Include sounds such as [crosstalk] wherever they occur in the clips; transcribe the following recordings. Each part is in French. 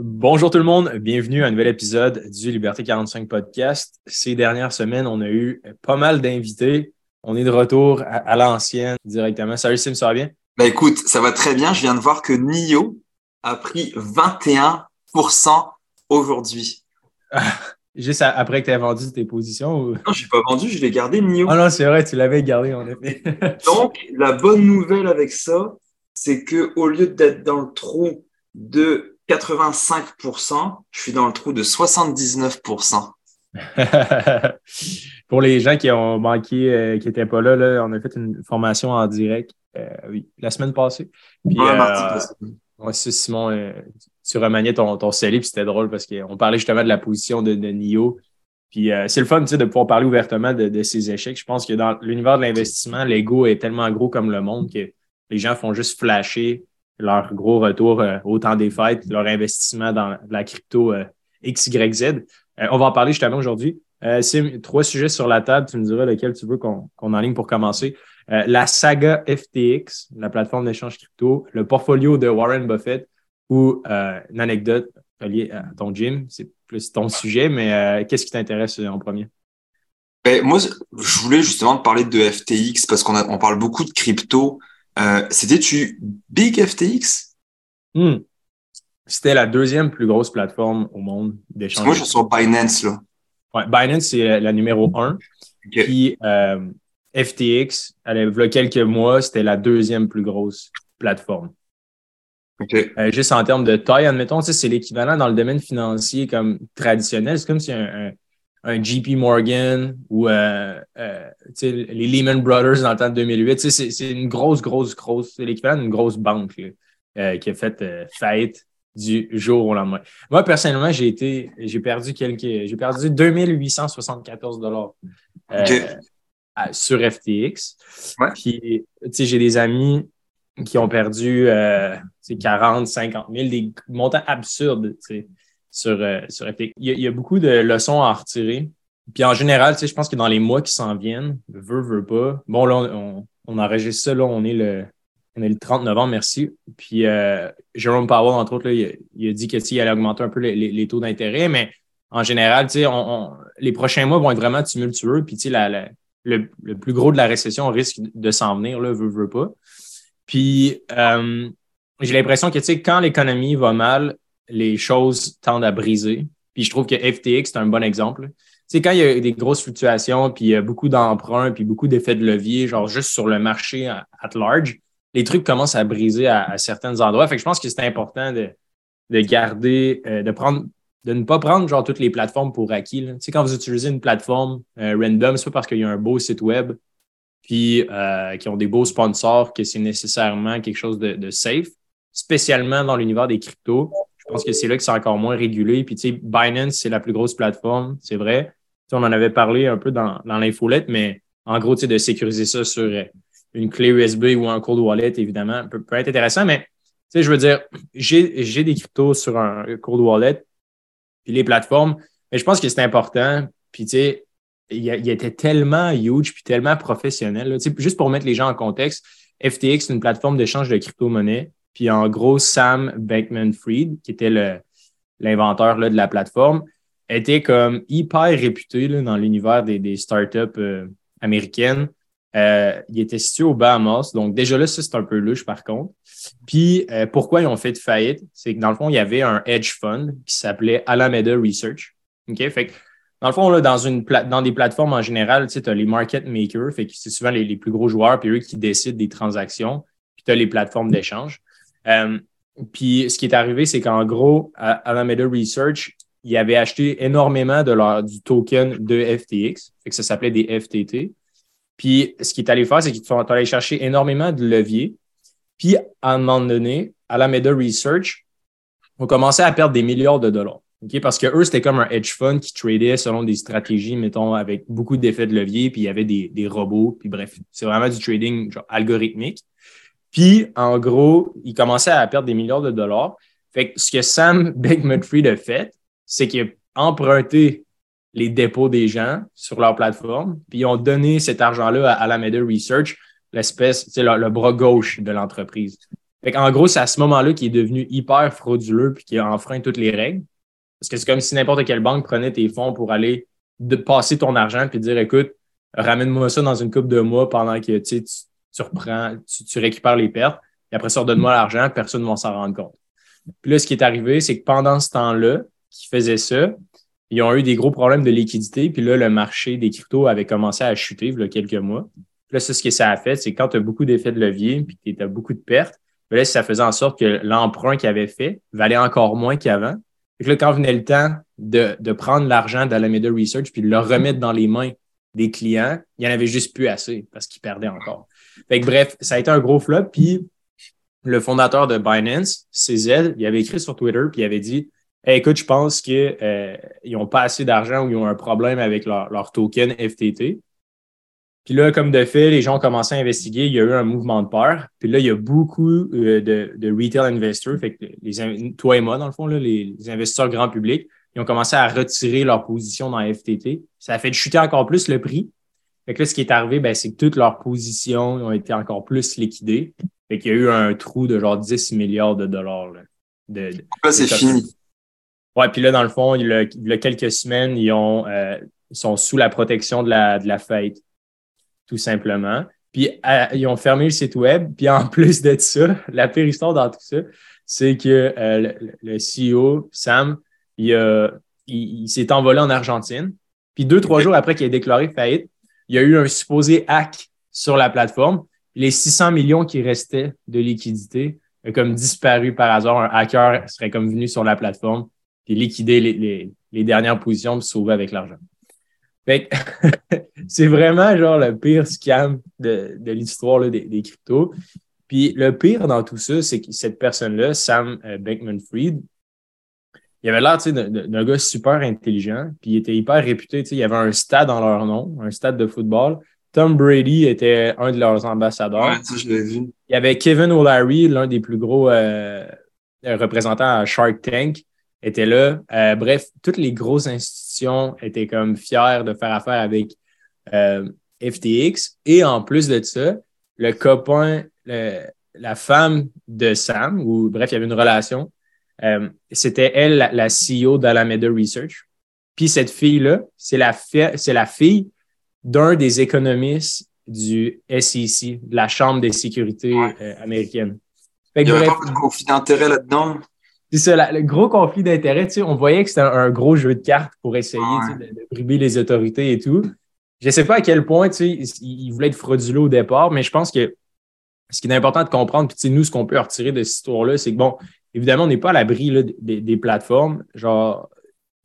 Bonjour tout le monde, bienvenue à un nouvel épisode du Liberté 45 podcast. Ces dernières semaines, on a eu pas mal d'invités. On est de retour à, l'ancienne directement. Salut Sim, ça va bien? Ben écoute, ça va très bien. Je viens de voir que NIO a pris 21% aujourd'hui. [laughs] Juste après que tu aies vendu tes positions? Ou... Non, je n'ai pas vendu, je l'ai gardé NIO. Ah non, c'est vrai, tu l'avais gardé en effet. [laughs] Donc, la bonne nouvelle avec ça, c'est qu'au lieu d'être dans le trou de 85%, je suis dans le trou de 79%. [laughs] Pour les gens qui ont manqué, euh, qui n'étaient pas là, là, on a fait une formation en direct euh, oui, la semaine passée. Puis, euh, Simon, tu remaniais ton, ton puis c'était drôle parce qu'on parlait justement de la position de, de Nio. Puis c'est le fun de pouvoir parler ouvertement de, de ses échecs. Je pense que dans l'univers de l'investissement, l'ego est tellement gros comme le monde que les gens font juste flasher leur gros retour euh, au temps des fêtes, leur investissement dans la crypto euh, XYZ. Euh, on va en parler justement aujourd'hui. C'est trois sujets sur la table. Tu me diras lequel tu veux qu'on qu enligne pour commencer. la saga FTX, la plateforme d'échange crypto, le portfolio de Warren Buffett ou une anecdote liée à ton gym. C'est plus ton sujet, mais qu'est-ce qui t'intéresse en premier? Ben, moi, je voulais justement te parler de FTX parce qu'on on parle beaucoup de crypto. Euh, C'était-tu Big FTX? Hmm. C'était la deuxième plus grosse plateforme au monde d'échange. Moi, je suis sur Binance, là. Ouais, Binance, c'est la numéro un. Puis euh, FTX, il y a quelques mois, c'était la deuxième plus grosse plateforme. Euh, juste en termes de taille, admettons, c'est l'équivalent dans le domaine financier comme traditionnel. C'est comme si un, un JP Morgan ou euh, euh, les Lehman Brothers dans le temps de 2008. C'est une grosse, grosse, grosse, c'est l'équivalent d'une grosse banque euh, qui a fait faillite du jour au lendemain. Moi, personnellement, j'ai été, j'ai perdu quelques, j'ai perdu 2874 dollars sur FTX. Puis, j'ai des amis qui ont perdu 40, 50 000, des montants absurdes sur, euh, sur. Il y, a, beaucoup de leçons à en retirer. Puis en général, je pense que dans les mois qui s'en viennent, veut, veut pas. Bon, là, on, on enregistre ça, là, on est le, on est le 30 novembre, merci. Puis euh, Jerome Powell, entre autres, il, a, dit qu'il allait augmenter un peu les, taux d'intérêt, mais en général, on, les prochains mois vont être vraiment tumultueux. Puis la, la, le, plus gros de la récession risque de s'en venir, là, veut, veut pas. Puis euh, j'ai l'impression que quand l'économie va mal, les choses tendent à briser. Puis je trouve que FTX, c'est un bon exemple. C'est quand il y a des grosses fluctuations, puis il y a beaucoup d'emprunts, puis beaucoup d'effets de levier, genre juste sur le marché at large, les trucs commencent à briser à, certains endroits. Fait je pense que c'est important de, de garder, euh, de prendre, de ne pas prendre genre toutes les plateformes pour acquis. Tu sais, quand vous utilisez une plateforme euh, random, c'est pas parce qu'il y a un beau site web, puis euh, qui ont des beaux sponsors que c'est nécessairement quelque chose de, de safe, spécialement dans l'univers des cryptos. Je pense que c'est là que c'est encore moins régulé. Puis, tu sais, Binance, c'est la plus grosse plateforme, c'est vrai. on en avait parlé un peu dans, dans l'infolette, mais en gros, tu sais, de sécuriser ça sur euh, une clé USB ou un cold wallet, évidemment, peut, être intéressant. Mais, tu sais, je veux dire, j'ai des cryptos sur un cold wallet, puis les plateformes, mais je pense que c'est important. Puis, tu sais, il, était tellement huge puis tellement professionnel. Sais, juste pour mettre les gens en contexte, FTX, c'est une plateforme d'échange de crypto-monnaies puis en gros, Sam Bankman-Fried, qui était l'inventeur de la plateforme, était comme hyper réputé dans l'univers des, startups euh, américaines. Euh, il était situé au Bahamas. Donc, déjà là, ça, c'est un peu louche, par contre. Puis, euh, pourquoi ils ont fait de faillite? C'est que dans le fond, il y avait un hedge fund qui s'appelait Alameda Research. OK? Fait que, dans le fond, dans, une des plateformes en général, tu as les market makers, fait que c'est souvent les, les, plus gros joueurs, puis eux qui décident des transactions, puis tu as les plateformes d'échange. Euh, puis ce qui est arrivé, c'est qu'en gros, Alameda Research, ils avaient acheté énormément de leur, du token de FTX, que ça s'appelait des FTT. Puis ce qu'ils est allé faire, c'est qu'ils sont allés chercher énormément de leviers. Puis à un moment donné, Alameda Research ont commencé à perdre des milliards de dollars. Parce que eux, c'était comme un hedge fund qui tradait selon des stratégies, mettons, avec beaucoup d'effets de levier, puis il y avait des, des robots, puis bref, c'est vraiment du trading algorithmique. Puis, en gros, il commençait à perdre des milliards de dollars. Fait que ce que Sam [laughs] Bankman-Fried a fait, c'est qu'il a emprunté les dépôts des gens sur leur plateforme, puis ils ont donné cet argent-là à Alameda Research, l'espèce, c'est le, le, bras gauche de l'entreprise. en gros, c'est à ce moment-là qu'il est devenu hyper frauduleux puis qu'il a enfreint toutes les règles. Parce que c'est comme si n'importe quelle banque prenait tes fonds pour aller passer ton argent puis dire écoute, ramène-moi ça dans une coupe de mois pendant que tu, tu reprends, tu, récupères les pertes, et après ça, donne-moi l'argent, personne ne va s'en rendre compte. Puis là, ce qui est arrivé, c'est que pendant ce temps-là, qui faisait ça, ils ont eu des gros problèmes de liquidité, puis là, le marché des cryptos avait commencé à chuter il y a quelques mois. Puis là, ça, ce que ça a fait, c'est quand tu as beaucoup d'effets de levier, puis tu as beaucoup de pertes, là, ça faisait en sorte que l'emprunt qu'il avait fait valait encore moins qu'avant. Puis là, quand venait le temps de, de prendre l'argent d'Alameda Research puis de le remettre dans les mains des clients, il n'y en avait juste plus assez parce qu'ils perdaient encore. Fait que, bref, ça a été un gros flop. Puis le fondateur de Binance, CZ, il avait écrit sur Twitter puis il avait dit écoute, je pense qu'ils euh, n'ont pas assez d'argent ou ils ont un problème avec leur, leur, token FTT. Puis là, comme de fait, les gens ont commencé à investiguer. Il y a eu un mouvement de peur. Puis là, il y a beaucoup euh, de, de, retail investors, fait que les, toi et moi, dans le fond, là, les, investisseurs grand public, ils ont commencé à retirer leur position dans FTT. Ça a fait chuter encore plus le prix. Fait que là, ce qui est arrivé, ben, c'est que toutes leurs positions ont été encore plus liquidées. Fait qu'il y a eu un trou de genre 10 milliards de dollars. Là, de, là, c'est fini. Ouais, puis là, dans le fond, il y a, quelques semaines, ils, ont, euh, ils sont sous la protection de la, de la fête, tout simplement. Puis ils ont fermé le site web. Puis en [laughs] plus de ça, la pire histoire dans tout ça, c'est que euh, le, CEO, Sam, il, il, s'est envolé en Argentine. Puis deux, trois jours après qu'il ait déclaré faillite, il y a eu un supposé hack sur la plateforme. Les 600 millions qui restaient de liquidité ont comme disparu par hasard. Un hacker serait comme venu sur la plateforme puis liquider les, dernières positions pour sauver avec l'argent. [laughs] c'est vraiment genre le pire scam de, de l'histoire des, des, cryptos. Puis le pire dans tout ça, c'est que cette personne-là, Sam euh, Beckman-Fried, il avait l'air d'un gars super intelligent, puis il était hyper réputé. Il y avait un stade dans leur nom, un stade de football. Tom Brady était un de leurs ambassadeurs. Ouais, ça, je l'ai vu. Il y avait Kevin O'Leary, l'un des plus gros euh, représentants à Shark Tank était là. Euh, bref, toutes les grosses institutions étaient comme fières de faire affaire avec euh, FTX. Et en plus de ça, le copain, la femme de Sam, ou bref, il y avait une relation, euh, c'était elle, la, CEO d'Alameda Research. Puis cette fille-là, c'est la, c'est la fille d'un des économistes du SEC, de la Chambre des sécurités américaines. il n'y avait pas de conflit d'intérêt là-dedans. C'est ça, le gros conflit d'intérêt, on voyait que c'était un, gros jeu de cartes pour essayer de, briber les autorités et tout. Je ne sais pas à quel point il, il voulait être frauduleux au départ, mais je pense que ce qui est important de comprendre, puis nous, ce qu'on peut retirer de cette histoire-là, c'est que, bon, évidemment, on n'est pas à l'abri des, plateformes. Genre,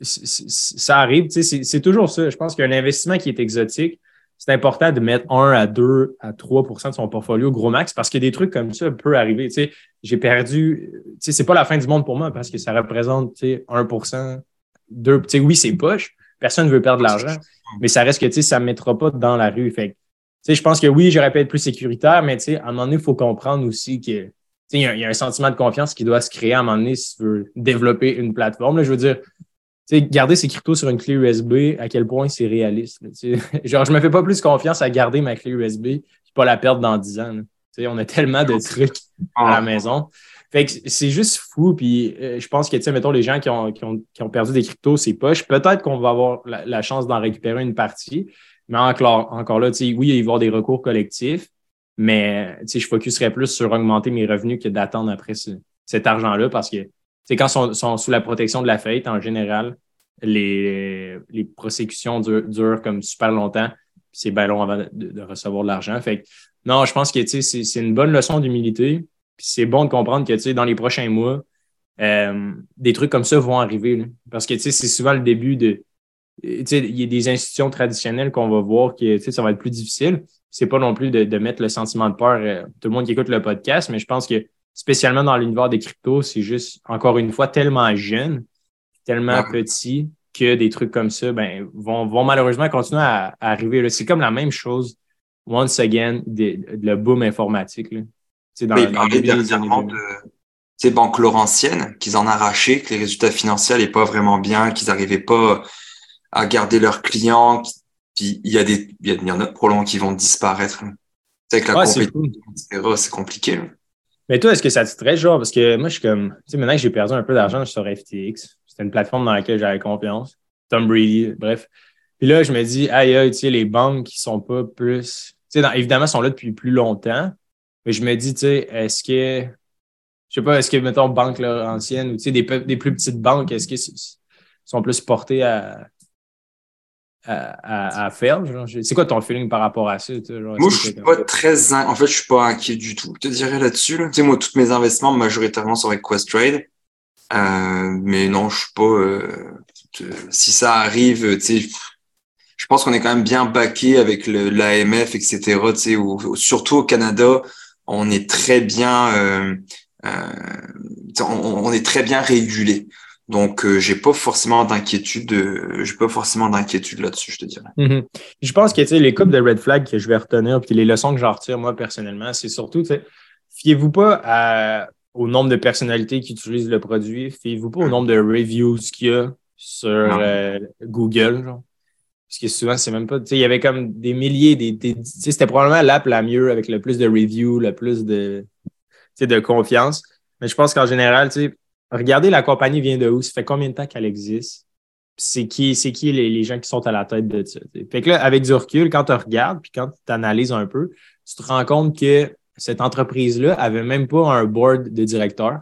ça arrive, c'est toujours ça. Je pense qu'un investissement qui est exotique, c'est important de mettre 1 à 2 à 3% de son portfolio gros max parce que des trucs comme ça peuvent arriver. Tu sais, j'ai perdu, tu sais, c'est pas la fin du monde pour moi parce que ça représente, tu sais, 1% 2 tu sais, oui, c'est poche. Personne ne veut perdre de l'argent, mais ça reste que, tu sais, ça ne mettra pas dans la rue. Tu sais, je pense que oui, j'aurais pu être plus sécuritaire, mais tu sais, à un moment donné, il faut comprendre aussi que, il y, a un sentiment de confiance qui doit se créer à un moment donné si tu veux développer une plateforme. Là, je veux dire, garder ses cryptos sur une clé USB, à quel point c'est réaliste. [laughs] Genre, je me fais pas plus confiance à garder ma clé USB et pas la perdre dans 10 ans. On a tellement de trucs à la maison. Fait que c'est juste fou. Puis euh, je pense que, tu sais, mettons, les gens qui ont, qui ont, qui ont perdu des cryptos, c'est poche. Peut-être qu'on va avoir la, chance d'en récupérer une partie. Mais encore, encore là, tu sais, oui, il va y avoir des recours collectifs, mais je focuserais plus sur augmenter mes revenus que d'attendre après cet argent-là parce que quand ils sont, sous la protection de la fête, en général, les, les prosécutions durent, comme super longtemps. C'est bien long avant de, recevoir de l'argent. Fait non, je pense que c'est une bonne leçon d'humilité. c'est bon de comprendre que dans les prochains mois, euh, des trucs comme ça vont arriver. Parce que c'est souvent le début de. Il y a des institutions traditionnelles qu'on va voir que ça va être plus difficile. C'est pas non plus de, mettre le sentiment de peur. Euh, tout le monde qui écoute le podcast, mais je pense que spécialement dans l'univers des cryptos, c'est juste, encore une fois, tellement jeune, tellement petit que des trucs comme ça ben, vont, vont malheureusement continuer à, arriver. C'est comme la même chose, once again, de, le boom informatique. Là. Dans, il parlait dernièrement de ces banques laurentiennes qu'ils en arrachaient, que les résultats financiers n'allaient pas vraiment bien, qu'ils n'arrivaient pas à garder leurs clients. Puis il y a des, il y, en a probablement qui vont disparaître. C'est avec la compétition, c'est compliqué. Mais toi, est-ce que ça te stresse, genre? Parce que moi, je suis comme, tu sais, maintenant que j'ai perdu un peu d'argent sur FTX, c'était une plateforme dans laquelle j'avais confiance. Tom Brady, bref. Puis là, je me dis, aïe, aïe, tu sais, les banques qui sont pas plus. Tu sais, évidemment, sont là depuis plus longtemps. Mais je me dis, tu sais, est-ce que. Je sais pas, est-ce que, mettons, banque ancienne ou tu sais, des, des plus petites banques, est-ce qu'ils sont plus portées à, à, à, faire? C'est quoi ton feeling par rapport à ça? moi, je suis pas très. En fait, je suis pas inquiet du tout. Je te dirais là-dessus. Tu sais, moi, tous mes investissements, majoritairement, sont avec Questrade. Euh, mais non, je suis pas. Euh, si ça arrive, tu sais, je pense qu'on est quand même bien baqué avec l'AMF, etc. Tu sais, surtout au Canada, on est très bien. Euh, euh on, on, est très bien régulé. Donc, euh, j'ai pas forcément d'inquiétude, euh, j'ai pas forcément d'inquiétude là-dessus, je te dirais. Mm-hmm. Je pense que les coupes de red flag que je vais retenir, puis les leçons que j'en retire moi personnellement, c'est surtout, fiez-vous pas au nombre de personnalités qui utilisent le produit, fiez-vous pas au nombre de reviews qu'il y a sur euh, Google. Genre. Parce que souvent, c'est même pas. Il y avait comme des milliers, des, des c'était probablement l'app la mieux avec le plus de reviews, le plus de, de confiance. Mais je pense qu'en général, tu sais, regardez la compagnie vient de où, ça fait combien de temps qu'elle existe, c'est qui, c'est qui les, gens qui sont à la tête de ça. Fait que là, avec du recul, quand tu regardes, puis quand tu analyses un peu, tu te rends compte que cette entreprise-là avait même pas un board de directeurs.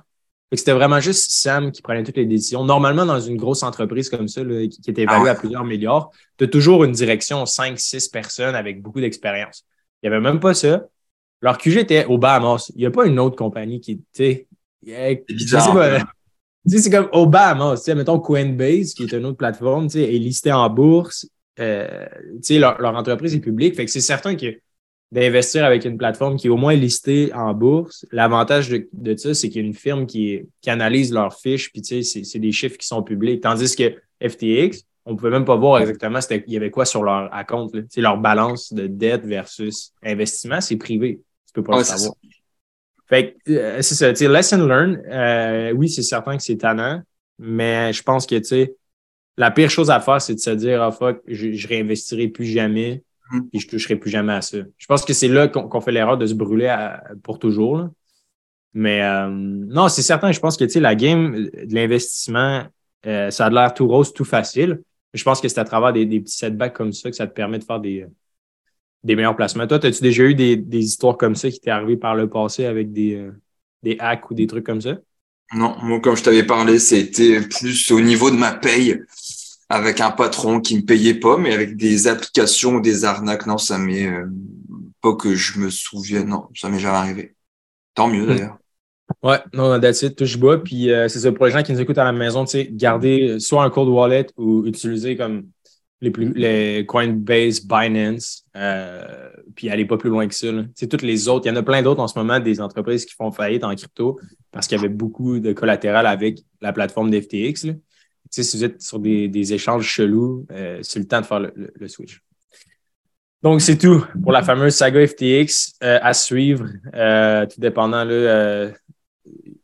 C'était vraiment juste Sam qui prenait toutes les décisions. Normalement, dans une grosse entreprise comme ça, qui, est évaluée ah à plusieurs milliards, tu as toujours une direction 5-6 personnes avec beaucoup d'expérience. Il n'y avait même pas ça. Leur QG était au Bahamas. Il n'y a pas une autre compagnie qui, tu sais, c'est comme Obama, tu sais, mettons Coinbase, qui est une autre plateforme, tu sais, est listée en bourse. Euh, tu sais, leur, entreprise est publique. Fait que c'est certain que d'investir avec une plateforme qui est au moins listée en bourse, l'avantage de, de ça, c'est qu'il y a une firme qui, qui analyse leurs fiches, puis tu sais, c'est des chiffres qui sont publics. Tandis que FTX, on ne pouvait même pas voir exactement il y avait quoi sur leur compte. C'est leur balance de dette versus investissement, c'est privé. Tu peux pas le savoir. Fait euh, c'est ça, tu sais, lesson learn, euh, oui, c'est certain que c'est tannant, mais je pense que, tu sais, la pire chose à faire, c'est de se dire, ah fuck, je, je réinvestirai plus jamais, et je toucherai plus jamais à ça. Je pense que c'est là qu'on fait l'erreur de se brûler pour toujours. Mais euh, non, c'est certain, je pense que, tu sais, la game de l'investissement, ça a l'air tout rose, tout facile. Je pense que c'est à travers des, des petits setbacks comme ça que ça te permet de faire des, des meilleurs placements. Toi, as-tu déjà eu des, histoires comme ça qui t'est arrivé par le passé avec des, euh, des hacks ou des trucs comme ça? Non, moi, comme je t'avais parlé, c'était plus au niveau de ma paye avec un patron qui me payait pas, mais avec des applications ou des arnaques. Non, ça m'est euh, pas que je me souvienne. Non, ça m'est jamais arrivé. Tant mieux hmm. d'ailleurs. Ouais, non, that's it, touche bois. Puis euh, c'est ça pour les gens qui nous écoutent à la maison, tu sais, garder soit un cold wallet ou utiliser comme les, plus, les Coinbase, Binance, euh, puis aller pas plus loin que ça. C'est toutes les autres. Il y en a plein d'autres en ce moment, des entreprises qui font faillite en crypto parce qu'il y avait beaucoup de collatéral avec la plateforme d'FTX. Si vous êtes sur des, échanges chelous, euh, c'est le temps de faire le, switch. Donc, c'est tout pour la fameuse saga FTX euh, à suivre, tout dépendant là,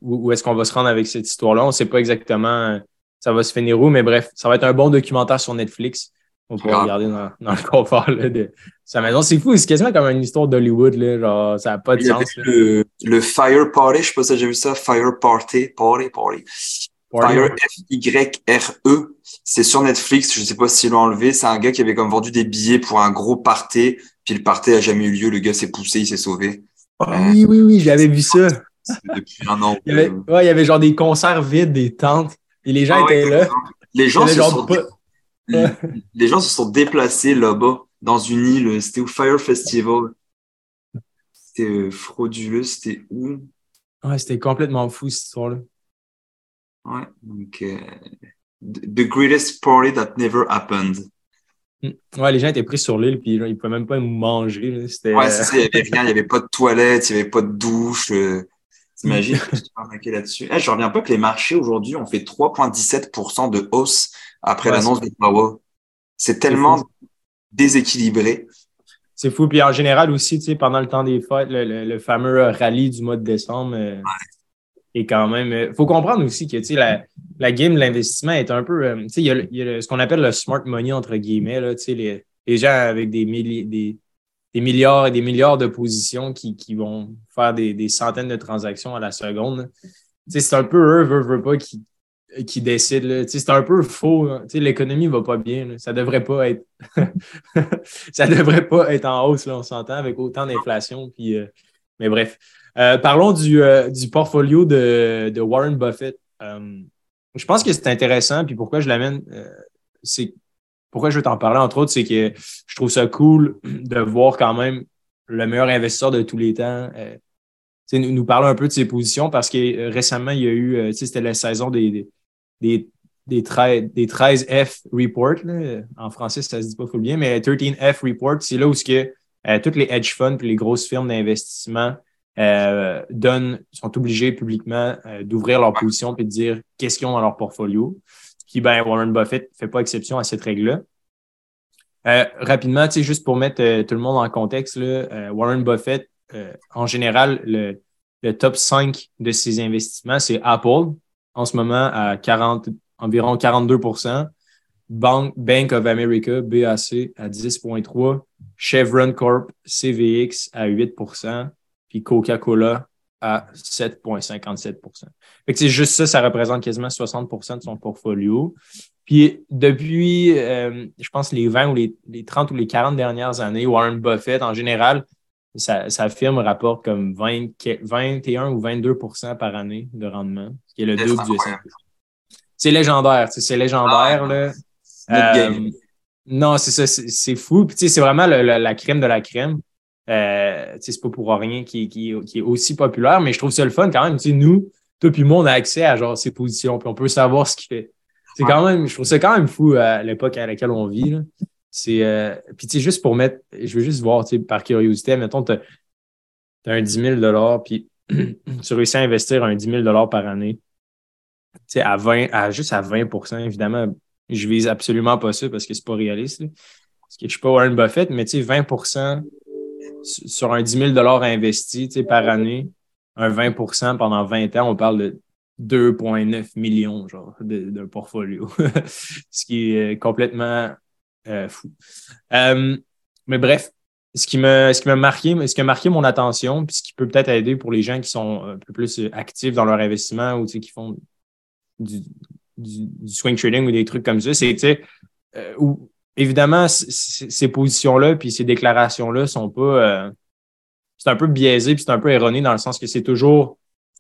où, où est-ce qu'on va se rendre avec cette histoire-là. On ne sait pas exactement ça va se finir où, mais bref, ça va être un bon documentaire sur Netflix. On peut regarder [laughs] dans, le confort de sa maison. C'est fou, c'est quasiment comme une histoire d'Hollywood. Genre, ça n'a pas de sens. Le, le, Fire Party, je ne sais pas si j'ai vu ça. Fire Party, Party, Party. Fire F-Y-R-E. C'est sur Netflix. Je ne sais pas s'ils l'ont enlevé. C'est un gars qui avait comme vendu des billets pour un gros party. Puis le party n'a jamais eu lieu. Le gars s'est poussé, il s'est sauvé. Ah oui, oui, oui, j'avais vu ça. Depuis un an. [laughs] il, y avait, ouais, il y avait genre des concerts vides, des tentes. Et les gens ah étaient là. Les gens se sont les, gens se sont déplacés là-bas, dans une île. C'était au Fire Festival. C'était euh, frauduleux. C'était où? Ouais, c'était complètement fou, cette histoire-là. Ouais, donc. Euh, the greatest party that never happened. Hmm. Ouais, les gens étaient pris sur l'île, puis ils ne pouvaient même pas manger. Ouais, c'est ça, il n'y avait rien, il n'y avait pas de toilette, il n'y avait pas de douche. Euh, T'imagines je là-dessus? Eh, je reviens pas que les marchés aujourd'hui ont fait 3,17% de hausse après l'annonce de Power. C'est tellement déséquilibré. C'est fou. Puis en général aussi, tu sais, pendant le temps des fêtes, le, fameux rallye du mois de décembre euh, est quand même. Il euh, faut comprendre aussi que tu sais, la, la game de l'investissement est un peu. Euh, tu sais, il y a, ce qu'on appelle le smart money, entre guillemets. Là, tu sais, les, les gens avec des milliers, des, des milliards et des milliards de positions qui, vont faire des, centaines de transactions à la seconde. C'est un peu eux, veut, veut pas, qui, qui décident. C'est un peu faux. L'économie ne va pas bien. Ça devrait pas être [laughs] ça devrait pas être en hausse, là, on s'entend, avec autant d'inflation. Euh, mais bref. Euh, parlons du, euh, du portfolio de, de, Warren Buffett. je pense que c'est intéressant, puis pourquoi je l'amène, c'est pourquoi je veux t'en parler, entre autres, c'est que je trouve ça cool de voir quand même le meilleur investisseur de tous les temps euh, nous, nous, parler un peu de ses positions parce que euh, récemment, il y a eu, euh, c'était la saison des, des, 13, des 13F Report. En français, ça se dit pas full bien, mais 13F Report, c'est là où ce que, toutes les hedge funds et les grosses firmes d'investissement donnent, sont obligés publiquement d'ouvrir leur position et de dire qu'est-ce qu'ils ont dans leur portfolio. Puis ben, Warren Buffett ne fait pas exception à cette règle-là. Euh, rapidement, juste pour mettre euh, tout le monde en contexte, là, euh, Warren Buffett, en général, le, top 5 de ses investissements, c'est Apple, en ce moment à 40, environ 42 Bank, Bank of America, BAC, à 10,3 Chevron Corp, CVX, à 8% puis Coca-Cola à 7,57% c'est juste ça, ça représente quasiment 60% de son portfolio. Puis depuis, euh, je pense, les 20 ou les, 30 ou les 40 dernières années, Warren Buffett, en général, sa, firme rapporte comme 20, 21 ou 22% par année de rendement, ce qui est le double du S&P. C'est légendaire, c'est légendaire. Ah, là. Euh, non, c'est ça, c'est fou. Puis c'est vraiment la crème de la crème. Euh, c'est pas pour rien qui, qui, est aussi populaire, mais je trouve ça le fun quand même. nous, toi puis moi, on a accès à genre ses positions, puis on peut savoir ce qu'il fait. C'est quand même, je trouve ça quand même fou à l'époque à laquelle on vit. Euh, puis tu juste pour mettre, je veux juste voir, par curiosité, mettons, tu as, un 10 000 puis [clears throat] tu réussis à investir un 10 000 par année. Tu sais, à 20, à, juste à 20% évidemment, je vise absolument pas ça parce que c'est pas réaliste. Parce que je suis pas Warren Buffett, mais tu sais, 20 sur un 10 000 investi par année, un 20% pendant 20 ans, on parle de 2,9 millions genre, d'un portfolio, [laughs] ce qui est complètement euh, fou. Euh, mais bref, ce qui m'a marqué, ce qui a marqué mon attention, puis ce qui peut peut-être aider pour les gens qui sont un peu plus actifs dans leur investissement ou qui font du, swing trading ou des trucs comme ça, c'est euh, où évidemment, ces positions-là puis ces déclarations-là sont pas. Euh, c'est un peu biaisé puis c'est un peu erroné dans le sens que c'est toujours.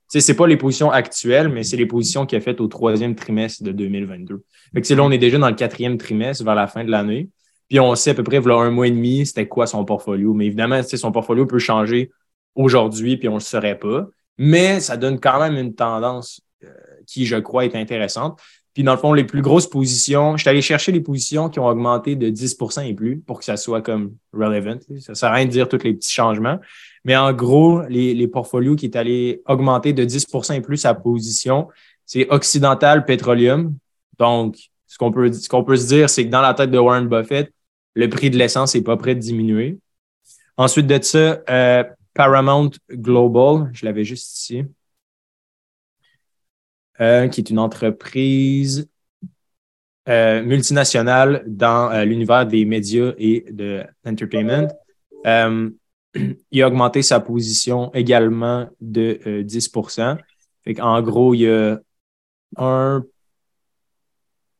Sais, c'est pas les positions actuelles, mais c'est les positions qu'il a faites au troisième trimestre de 2022. Fait que là, on est déjà dans le quatrième trimestre vers la fin de l'année. Puis on sait à peu près, voilà un mois et demi, c'était quoi son portfolio. Mais évidemment, son portfolio peut changer aujourd'hui, puis on ne le saurait pas. Mais ça donne quand même une tendance euh, qui, je crois, est intéressante. Puis dans le fond, les plus grosses positions, je suis allé chercher les positions qui ont augmenté de 10% et plus pour que ça soit comme relevant. Ça ne sert à rien de dire tous les petits changements. Mais en gros, les, portfolios qui est allé augmenter de 10% et plus sa position, c'est Occidental Petroleum. Donc, ce qu'on peut, peut se dire, c'est que dans la tête de Warren Buffett, le prix de l'essence n'est pas prêt de diminuer. Ensuite de ça, euh, Paramount Global, je l'avais juste ici. Euh, qui est une entreprise euh, multinationale dans euh, l'univers des médias et de l'entertainment. [clears throat] il a augmenté sa position également de 10% En gros, il y a un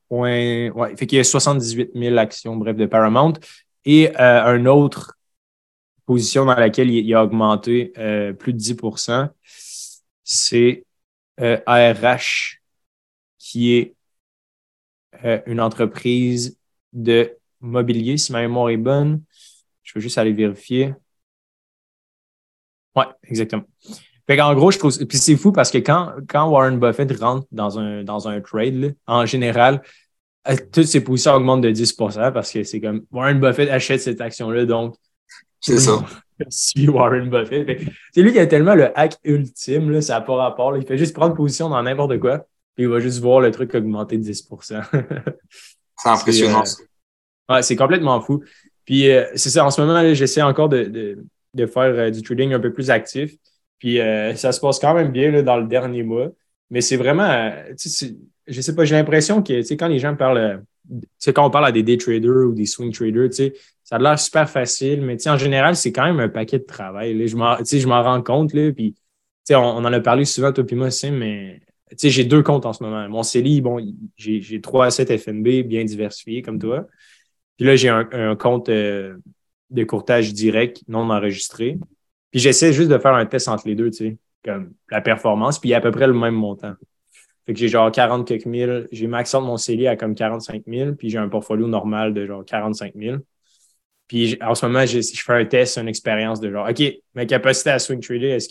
point. Ouais, fait qu'il y a 78 000 actions, bref, de Paramount. Et une autre position dans laquelle il, il a augmenté plus de 10% c'est ARH, euh, qui est euh, une entreprise de mobilier, si ma mémoire est bonne. Je veux juste aller vérifier. Oui, exactement. Fait en gros, je trouve. Puis c'est fou parce que quand, quand Warren Buffett rentre dans un, dans un trade, en général, euh, toutes ses positions augmentent de 10% parce que c'est comme Warren Buffett achète cette action-là, donc. C'est ça. [laughs] suis Warren Buffett. C'est lui qui a tellement le hack ultime, là, ça n'a pas rapport. Il fait juste prendre position dans n'importe quoi, puis il va juste voir le truc augmenter de 10 [laughs] C'est impressionnant. Euh, ouais, c'est complètement fou. Puis euh, c'est ça, en ce moment, j'essaie encore de, de, faire euh, du trading un peu plus actif. Puis ça se passe quand même bien là, dans le dernier mois. Mais c'est vraiment, je sais pas, j'ai l'impression que quand les gens parlent sais, quand on parle à des day traders ou des swing traders, tu sais, ça a l'air super facile, mais tu sais, en général, c'est quand même un paquet de travail. Là. Je m'en, tu sais, rends compte, là, puis tu sais, on, en a parlé souvent, toi et moi, aussi, mais tu sais, j'ai deux comptes en ce moment. Mon CELI, bon, j'ai, trois assets FNB bien diversifiés comme toi. Puis là, j'ai un, un compte euh, de courtage direct non enregistré. Puis j'essaie juste de faire un test entre les deux, tu sais, comme la performance, puis il y a à peu près le même montant. Fait que j'ai genre 40 quelques mille. J'ai maximum mon CELI à comme 45 000, puis j'ai un portfolio normal de genre 45 000. Puis en ce moment, je, je fais un test, une expérience de genre, OK, ma capacité à swing trader, est-ce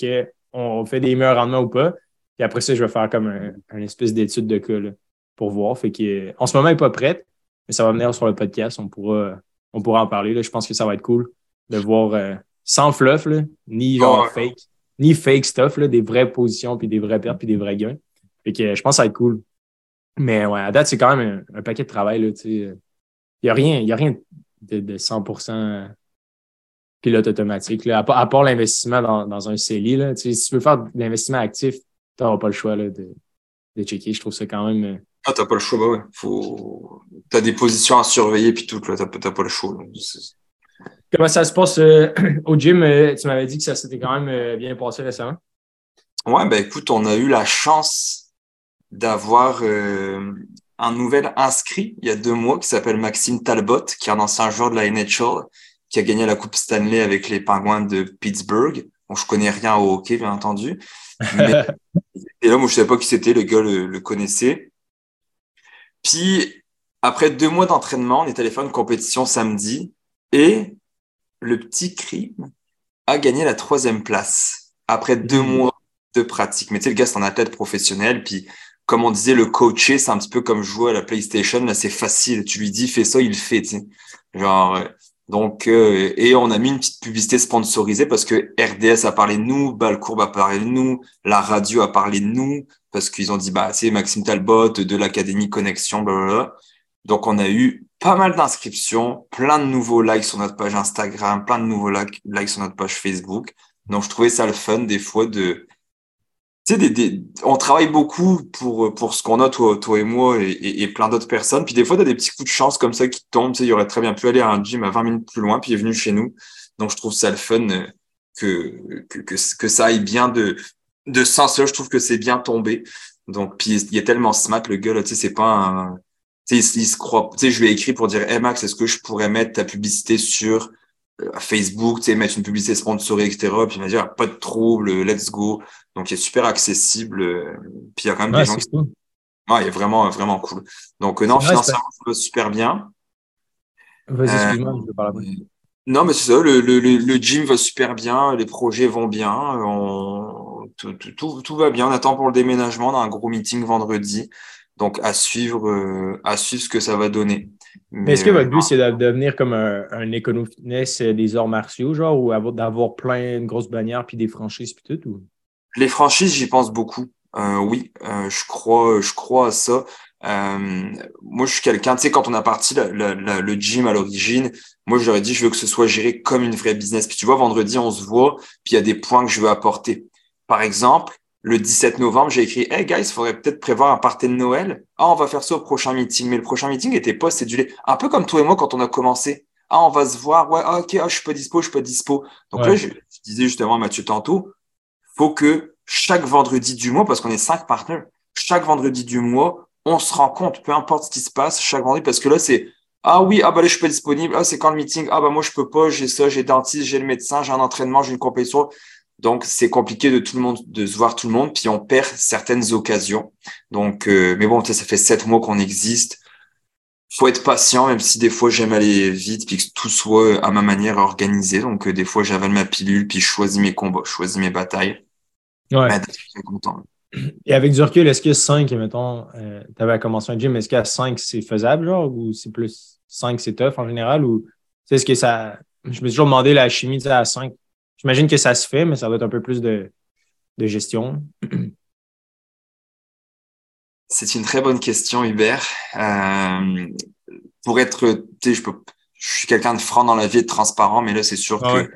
qu'on fait des meilleurs rendements ou pas? Puis après ça, je vais faire comme un, espèce d'étude de cas pour voir. Fait que, en ce moment, il n'est pas prête, mais ça va venir sur le podcast. On pourra, on pourra en parler. Là. Je pense que ça va être cool de voir euh, sans fluff, ni genre fake, ni fake stuff, là, des vraies positions, puis des vraies pertes, puis des vrais gains. Fait que je pense que ça va être cool. Mais ouais, à date, c'est quand même un, paquet de travail. Il n'y a rien, y a rien de, de 100% pilote automatique. Là. À, part, l'investissement dans, dans, un CELI, là, si tu veux faire de l'investissement actif, tu n'auras pas le choix là, de, de checker. Je trouve ça quand même. Euh, ah, t'as pas le choix, bah ouais. Faut... T'as des positions à surveiller, puis tout, là, t'as, pas le choix. Comment ça se passe euh, [clears throat] au gym? Euh, tu m'avais dit que ça s'était quand même bien passé récemment. Ouais, ben écoute, on a eu la chance d'avoir un nouvel inscrit il y a deux mois qui s'appelle Maxime Talbot, qui est un ancien joueur de la NHL, qui a gagné la Coupe Stanley avec les Penguins de Pittsburgh. Bon, je connais rien au hockey, bien entendu. [laughs] et là, moi, je savais pas qui c'était, le gars le, connaissait. Puis, après deux mois d'entraînement, on est allé faire une compétition samedi et le petit crime a gagné la troisième place après deux mmh. mois de pratique. Mais tu sais, le gars, c'est un athlète professionnel, puis comme on disait, le coacher, c'est un petit peu comme jouer à la PlayStation. Là, c'est facile. Tu lui dis, fais ça, il le fait. Genre, euh, donc, euh, et on a mis une petite publicité sponsorisée parce que RDS a parlé de nous, Balcourbe a parlé de nous, la radio a parlé de nous parce qu'ils ont dit, bah, c'est Maxime Talbot de l'Académie Connexion, blablabla. Donc, on a eu pas mal d'inscriptions, plein de nouveaux likes sur notre page Instagram, plein de nouveaux likes, sur notre page Facebook. Donc, je trouvais ça le fun des fois de, sais, des, des, on travaille beaucoup pour, pour ce qu'on a, toi, toi et moi, et, et, plein d'autres personnes. Puis des fois, tu as des petits coups de chance comme ça qui tombent. Tu sais, il aurait très bien pu aller à un gym à 20 minutes plus loin, puis il est venu chez nous. Donc, je trouve ça le fun euh, que, que, que, ça aille bien de, de sens. Je trouve que c'est bien tombé. Donc, puis il est tellement smart, le gars, là, tu sais, c'est pas un. Tu sais, il, se croit. Tu sais, je lui ai écrit pour dire, Max, est-ce que je pourrais mettre ta publicité sur euh, Facebook, tu sais, mettre une publicité sponsorée, etc. Puis il m'a dit, ah, pas de trouble, let's go. Donc, il est super accessible. Euh, puis il y a quand même des gens qui. Ouais, il est vraiment, vraiment cool. Donc, euh, non, financièrement, ça va super bien. Vas-y, excuse-moi, je vais parler Non, mais c'est ça, le, le, le, gym va super bien, les projets vont bien, on... tout, tout, tout, va bien. On attend pour le déménagement, on a un gros meeting vendredi. Donc, à suivre, à suivre ce que ça va donner. Mais, est-ce que votre but, c'est de devenir comme un, un économiste des arts martiaux, genre, ou d'avoir plein de grosses bannières puis des franchises puis tout? Ou? Les franchises, j'y pense beaucoup. Euh, oui, euh, je crois, je crois à ça. Euh, moi, je suis quelqu'un, tu sais, quand on a parti le gym à l'origine, moi, je leur ai dit, je veux que ce soit géré comme une vraie business. Puis tu vois, vendredi, on se voit, puis il y a des points que je veux apporter. Par exemple, le 17 novembre, j'ai écrit Hey guys, il faudrait peut-être prévoir un party de Noël. Ah, on va faire ça au prochain meeting. Mais le prochain meeting était pas cédulé. Un peu comme toi et moi quand on a commencé. Ah, on va se voir. Ouais, ah, ok, ah, je suis pas dispo, je suis pas dispo. Donc là, je, disais justement à Mathieu tantôt, faut que chaque vendredi du mois, parce qu'on est cinq partenaires, chaque vendredi du mois, on se rend compte, peu importe ce qui se passe, chaque vendredi, parce que là, c'est ah oui, ah bah là, je suis pas disponible. Ah, c'est quand le meeting? Ah bah moi, je peux pas, j'ai ça, j'ai dentiste, j'ai le médecin, j'ai un entraînement, j'ai une compétition. Donc, c'est compliqué de tout le monde, de se voir tout le monde, puis on perd certaines occasions. Donc, euh, mais bon, ça fait sept mois qu'on existe. Faut être patient, même si des fois j'aime aller vite, puis que tout soit à ma manière organisé. Donc, euh, des fois j'avale ma pilule, puis je choisis mes combats, je choisis mes batailles. Ouais. content. Et avec du recul, est-ce que 5, mettons, euh, tu avais commencé un gym, est-ce qu'à 5, c'est faisable, genre, ou c'est plus 5, c'est tough en général, ou est-ce que ça. Je me suis toujours demandé la chimie à 5, J'imagine que ça se fait, mais ça va être un peu plus de, gestion. C'est une très bonne question, Hubert. Euh, pour être, tu sais, je, je suis quelqu'un de franc dans la vie et de transparent, mais là, c'est sûr ah que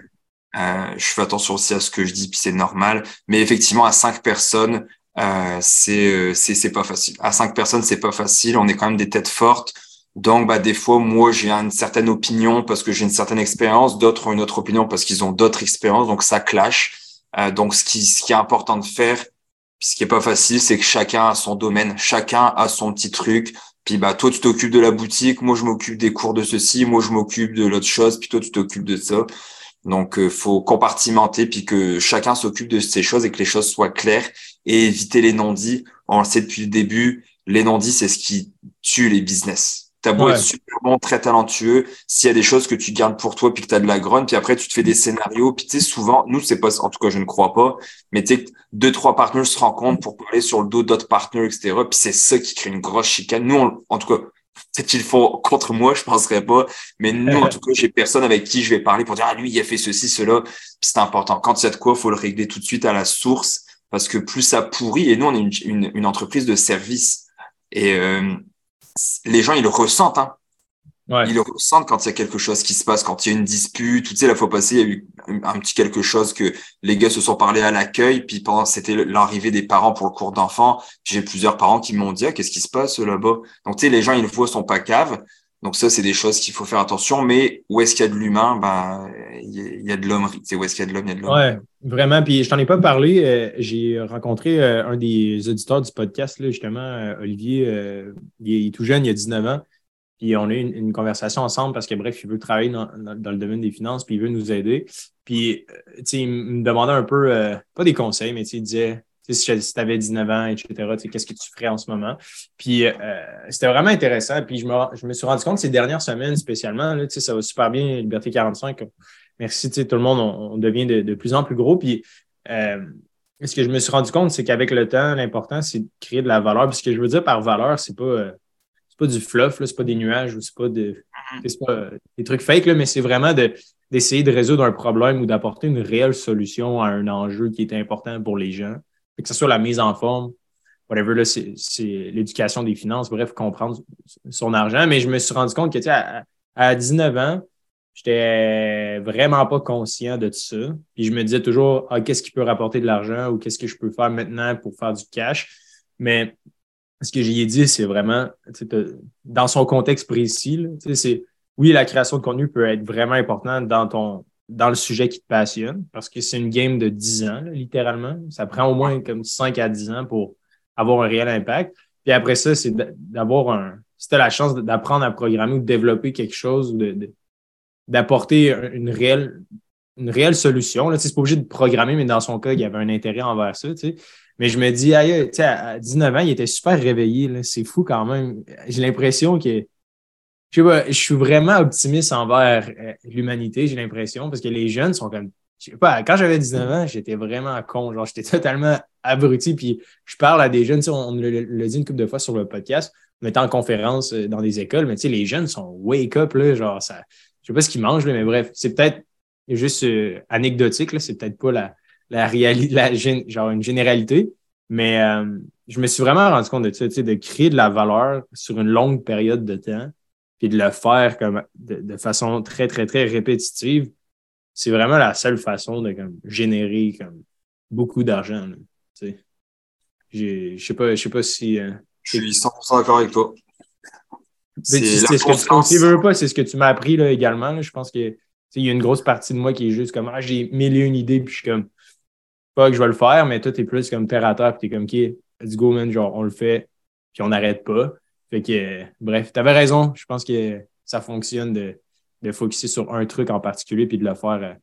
euh, je fais attention aussi à ce que je dis, puis c'est normal. Mais effectivement, à cinq personnes, euh, c'est c'est pas facile. À cinq personnes, c'est pas facile. On est quand même des têtes fortes. Donc, bah, des fois, moi, j'ai une certaine opinion parce que j'ai une certaine expérience, d'autres ont une autre opinion parce qu'ils ont d'autres expériences, donc ça clash. Euh, donc, ce qui, est important de faire, ce qui est pas facile, c'est que chacun a son domaine, chacun a son petit truc. Puis bah toi tu t'occupes de la boutique, moi je m'occupe des cours de ceci, moi je m'occupe de l'autre chose, puis toi tu t'occupes de ça. Donc euh, faut compartimenter puis que chacun s'occupe de ces choses et que les choses soient claires et éviter les non-dits. On le sait depuis le début, les non-dits c'est ce qui tue les business. T'as beau être super bon, très talentueux, s'il y a des choses que tu gardes pour toi puis que tu as de la grogne, puis après tu te fais des scénarios, puis tu sais souvent, nous c'est pas, en tout cas je ne crois pas, mais tu sais deux trois partenaires se rencontrent pour parler sur le dos d'autres partenaires, etc. Puis c'est ça qui crée une grosse chicane. Nous, en tout cas, peut-être qu'ils font contre moi, je penserais pas, mais nous en tout cas j'ai personne avec qui je vais parler pour dire ah lui il a fait ceci cela. Puis c'est important. Quand il y a de quoi, faut le régler tout de suite à la source parce que plus ça pourrit. Et nous on est une, une, une entreprise de service et euh, les gens, ils le ressentent. Hein. Ils le ressentent quand il y a quelque chose qui se passe, quand il y a une dispute. Tu sais, la fois passée, il y a eu un petit quelque chose que les gars se sont parlé à l'accueil. Puis pendant, c'était l'arrivée des parents pour le cours d'enfants. J'ai plusieurs parents qui m'ont dit, ah, qu'est-ce qui se passe là-bas? Donc, tu sais, les gens, ils le voient, sont pas caves. Donc ça, c'est des choses qu'il faut faire attention. Mais où est-ce qu'il y a de l'humain Ben, il y a de l'homme. Tu sais, où est-ce qu'il y a de l'homme, il y a de l'homme. Ouais, vraiment. Puis je t'en ai pas parlé. Euh, j'ai rencontré euh, un des auditeurs du podcast, justement, euh, Olivier. il, est, tout jeune, il a 19 ans. Puis on a eu une, conversation ensemble parce que, bref, il veut travailler dans, dans, le domaine des finances, puis il veut nous aider. Puis, tu sais, il me demandait un peu, pas des conseils, mais il disait, si tu avais 19 ans, etc., qu'est-ce que tu ferais en ce moment? Puis euh, c'était vraiment intéressant. Puis je me, je me, suis rendu compte ces dernières semaines spécialement, là, ça va super bien, Liberté 45. Merci, tout le monde, on, devient de, plus en plus gros. Puis euh, ce que je me suis rendu compte, c'est qu'avec le temps, l'important, c'est de créer de la valeur. Puis ce que je veux dire par valeur, c'est pas, euh, pas du fluff, c'est pas des nuages ou c'est pas, de, pas des trucs fake, là, mais c'est vraiment de, d'essayer de résoudre un problème ou d'apporter une réelle solution à un enjeu qui est important pour les gens que ce soit la mise en forme, whatever, là, c'est, l'éducation des finances, bref, comprendre son argent. Mais je me suis rendu compte que, tu sais, à, 19 ans, j'étais vraiment pas conscient de tout ça. Puis je me disais toujours, ah, qu'est-ce qui peut rapporter de l'argent ou qu'est-ce que je peux faire maintenant pour faire du cash? Mais ce que j'y ai dit, c'est vraiment, dans son contexte précis, c'est, oui, la création de contenu peut être vraiment importante dans ton, dans le sujet qui te passionne, parce que c'est une game de 10 ans, littéralement. Ça prend au moins comme 5 à 10 ans pour avoir un réel impact. Puis après ça, c'est d'avoir un. Si tu as la chance d'apprendre à programmer ou de développer quelque chose, d'apporter une réelle, une réelle solution. C'est pas obligé de programmer, mais dans son cas, il y avait un intérêt envers ça. Mais je me dis, aïe, à 19 ans, il était super réveillé. C'est fou quand même. J'ai l'impression que je sais pas, je suis vraiment optimiste envers euh, l'humanité, j'ai l'impression, parce que les jeunes sont comme. Je sais pas, quand j'avais 19 ans, j'étais vraiment con. Genre, j'étais totalement abruti. Puis je parle à des jeunes, on l'a dit une couple de fois sur le podcast, on était en conférence euh, dans des écoles, mais tu sais, les jeunes sont wake up, là, genre, ça. Je sais pas ce qu'ils mangent, mais bref, c'est peut-être juste euh, anecdotique, là, c'est peut-être pas la, la réalité, la, genre une généralité. Mais je me suis vraiment rendu compte de ça, de créer de la valeur sur une longue période de temps puis de le faire comme de, façon très, très, très répétitive, c'est vraiment la seule façon de comme, générer comme, beaucoup d'argent. Je sais pas, je sais pas si. Euh, je suis 100% d'accord avec toi. C'est ce que tu veux pas, c'est ce que tu m'as appris là, également. Je pense que il y a une grosse partie de moi qui est juste comme ah, j'ai mille et une idées, puis je suis comme pas que je vais le faire, mais toi, tu es plus comme terre à terre, puis tu es comme OK, let's go, man, genre on le fait, puis on n'arrête pas. Fait que, bref, tu avais raison. Je pense que ça fonctionne de, de focuser sur un truc en particulier puis de le faire euh,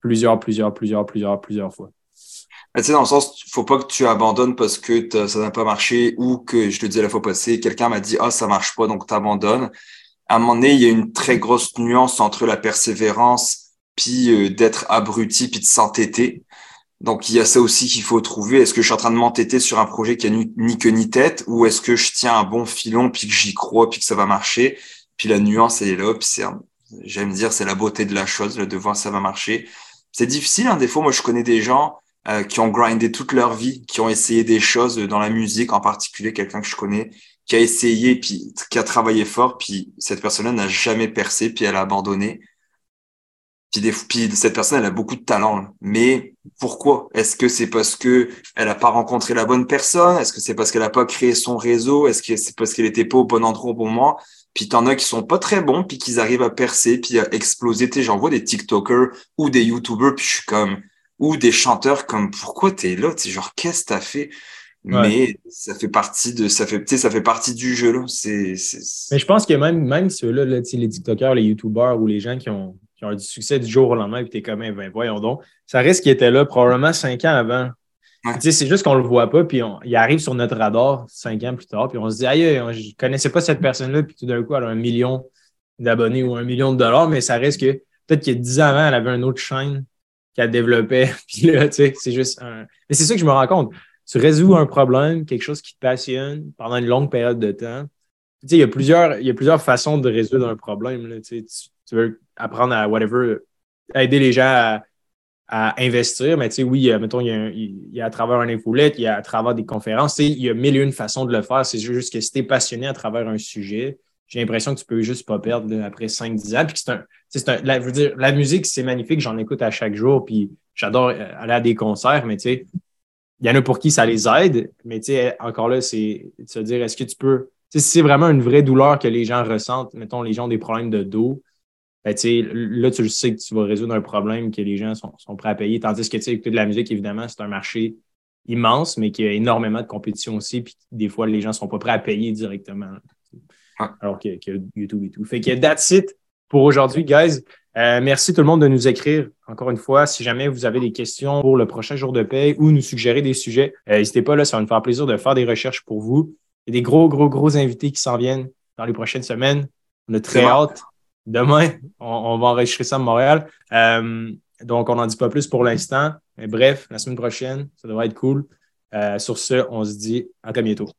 plusieurs, plusieurs, plusieurs, plusieurs, plusieurs fois. tu sais, dans le sens, faut pas que tu abandonnes parce que ça n'a pas marché ou que, je te dis la fois passée, quelqu'un m'a dit, ah, ça marche pas, donc tu abandonnes. À un moment donné, il y a une très grosse nuance entre la persévérance puis euh, d'être abruti puis de s'entêter. Donc il y a ça aussi qu'il faut trouver. Est-ce que je suis en train de m'entêter sur un projet qui a ni, queue ni tête ou est-ce que je tiens un bon filon puis que j'y crois puis que ça va marcher? Puis la nuance elle est là. Puis c'est, j'aime dire, c'est la beauté de la chose, le de voir ça va marcher. C'est difficile. Hein, des fois, moi je connais des gens euh, qui ont grindé toute leur vie, qui ont essayé des choses dans la musique, en particulier quelqu'un que je connais qui a essayé puis qui a travaillé fort puis cette personne-là n'a jamais percé puis elle a abandonné Puis, des, puis cette personne, elle a beaucoup de talent. Mais pourquoi? Est-ce que c'est parce que elle a pas rencontré la bonne personne? Est-ce que c'est parce qu'elle a pas créé son réseau? Est-ce que c'est parce qu'elle était pas au bon endroit au bon moment? Puis t'en as qui sont pas très bons, puis qu'ils arrivent à percer, puis à exploser. Tu j'en vois des TikTokers ou des YouTubers, puis je suis comme ou des chanteurs comme pourquoi t'es là? Tu genre qu'est-ce que t'as fait? Mais ça fait partie de ça fait ça fait partie du jeu là. C'est mais je pense que même même ceux-là là, les TikTokers les YouTubers ou les gens qui ont qui ont du succès du jour au lendemain, puis t'es comme, eh ben, voyons donc. Ça risque qu'il était là probablement cinq ans avant. C'est juste qu'on ne le voit pas, puis il arrive sur notre radar cinq ans plus tard, puis on se dit, aïe, je ne connaissais pas cette personne-là, puis tout d'un coup, elle a un million d'abonnés ou un million de dollars, mais ça reste que peut-être qu'il y a dix ans avant, elle avait une autre chaîne qu'elle développait, [laughs] puis là, tu sais, c'est juste un. Mais c'est ça que je me rends compte. Tu résous un problème, quelque chose qui te passionne pendant une longue période de temps. Tu sais, il y a plusieurs, il y a plusieurs façons de résoudre un problème. Là, tu, tu veux apprendre à whatever, aider les gens à, investir. Mais tu sais, oui, mettons, il y, a, à travers un infolette, il y a à travers des conférences, il y a mille et une façons de le faire. C'est juste que si tu es passionné à travers un sujet, j'ai l'impression que tu peux juste pas perdre après 5-10 ans. Puis c'est un, c'est la, je veux dire, la musique, c'est magnifique, j'en écoute à chaque jour, puis j'adore euh, aller à des concerts, mais tu sais, il y en a pour qui ça les aide, mais tu sais, encore là, c'est de se dire, est-ce que tu peux, si c'est vraiment une vraie douleur que les gens ressentent, mettons, les gens ont des problèmes de dos, ben, là, tu sais que tu vas résoudre un problème que les gens sont, sont prêts à payer. Tandis que écouter de la musique, évidemment, c'est un marché immense, mais qui a énormément de compétition aussi. Puis des fois, les gens ne sont pas prêts à payer directement. Alors qu'il y, a YouTube et tout. Fait que that's it pour aujourd'hui, guys. Euh, merci tout le monde de nous écrire. Encore une fois, si jamais vous avez des questions pour le prochain jour de paix ou nous suggérer des sujets, euh, n'hésitez pas, là, ça va nous faire plaisir de faire des recherches pour vous. Il y a des gros, gros, gros invités qui s'en viennent dans les prochaines semaines. On a très hâte demain, on, va enregistrer ça à Montréal. Euh, donc, on n'en dit pas plus pour l'instant. Mais bref, la semaine prochaine, ça devrait être cool. Euh, sur ce, on se dit à très bientôt.